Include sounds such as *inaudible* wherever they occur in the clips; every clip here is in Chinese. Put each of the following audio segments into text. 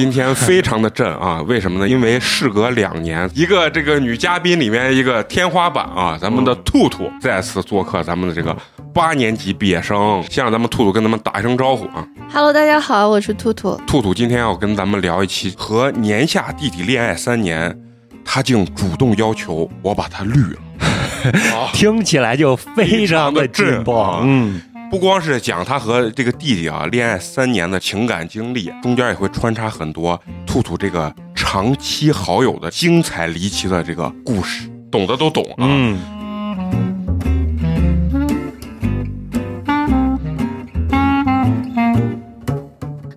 今天非常的震啊！*laughs* 为什么呢？因为事隔两年，一个这个女嘉宾里面一个天花板啊，咱们的兔兔再次做客咱们的这个八年级毕业生，先让咱们兔兔跟咱们打一声招呼啊！Hello，大家好，我是兔兔。兔兔今天要跟咱们聊一期和年下弟弟恋爱三年，他竟主动要求我把他绿了。*laughs* 听起来就非常的劲爆。嗯，不光是讲他和这个弟弟啊恋爱三年的情感经历，中间也会穿插很多兔兔这个长期好友的精彩离奇的这个故事，懂的都懂啊。嗯，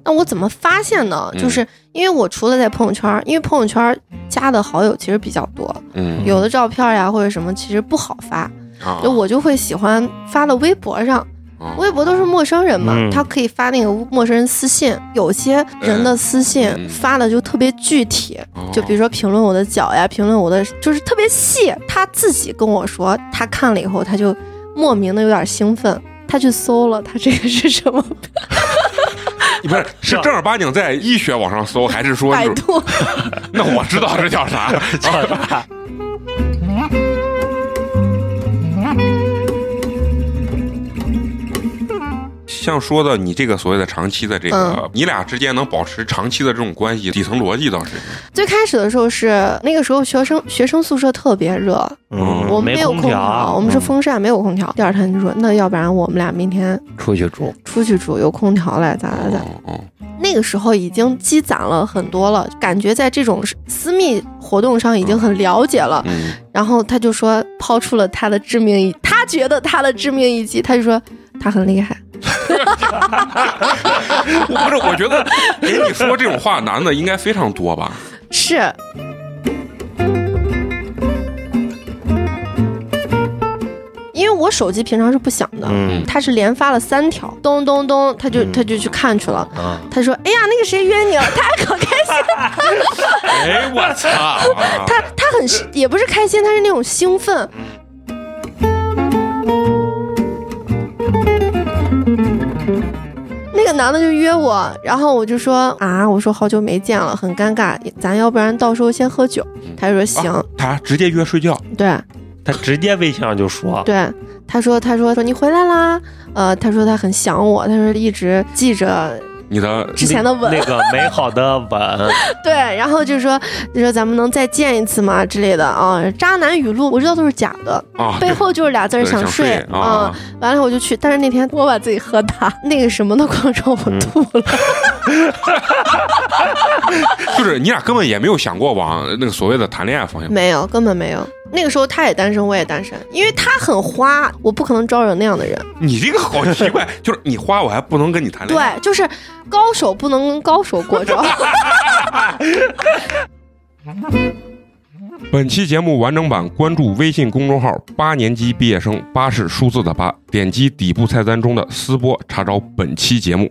那我怎么发现呢？嗯就是因为我除了在朋友圈，因为朋友圈加的好友其实比较多，嗯，有的照片呀或者什么其实不好发，啊就我就会喜欢发到微博上。啊微博都是陌生人嘛，嗯他可以发那个陌生人私信，有些人的私信嗯发的就特别具体，哦就比如说评论我的脚呀，评论我的就是特别细。他自己跟我说，他看了以后，他就莫名的有点兴奋，他去搜了，他这个是什么？*laughs* 不是是正儿八经在医学网上搜，还是说是？百度。*laughs* 那我知道这叫啥？*laughs* 像说的你这个所谓的长期的这个，嗯你俩之间能保持长期的这种关系，底层逻辑倒是最开始的时候是那个时候学生学生宿舍特别热，嗯我们没有空空调，我们是嗯风扇，没有空调。第二天就说，那要不然我们俩明天出去住。出去住，有空调来咋咋咋。哦哦那个时候已经积攒了很多了，感觉在这种私密活动上已经很了解了。嗯，然后他就说抛出了他的致命一，他觉得他的致命一击，他就说他很厉害。我 *laughs* 不是，我觉得给你说这种话，男的应该非常多吧？是，因为我手机平常是不响的，嗯他是连发了三条，咚咚咚，他就嗯他就去看去了。啊，他说：“哎呀，那个谁约你了，他还可开心。哎，我操！*laughs* 他他很也不是开心，他是那种兴奋。那个男的就约我，然后我就说啊，我说好久没见了，很尴尬，咱要不然到时候先喝酒。他就说行，啊他直接约睡觉，对。他直接微信上就说，对，他说他说说你回来啦，呃，他说他很想我，他说一直记着你的 *laughs* 之前的吻，那个美好的吻，*laughs* 对，然后就说就说咱们能再见一次吗之类的啊，渣男语录我知道都是假的，啊，背后就是俩字儿对想睡啊啊。完了我就去，但是那天我把自己喝大，那个什么的光让我吐了。*laughs* 就是你俩根本也没有想过往那个所谓的谈恋爱方向。没有，根本没有。那个时候他也单身，我也单身，因为他很花，我不可能招惹那样的人。你这个好奇怪，*laughs* 就是你花我还不能跟你谈恋爱。对，就是高手不能跟高手过招。本期节目完整版关注微信公众号“八年级毕业生”，八是数字的八，点击底部菜单中的“私播”查找本期节目。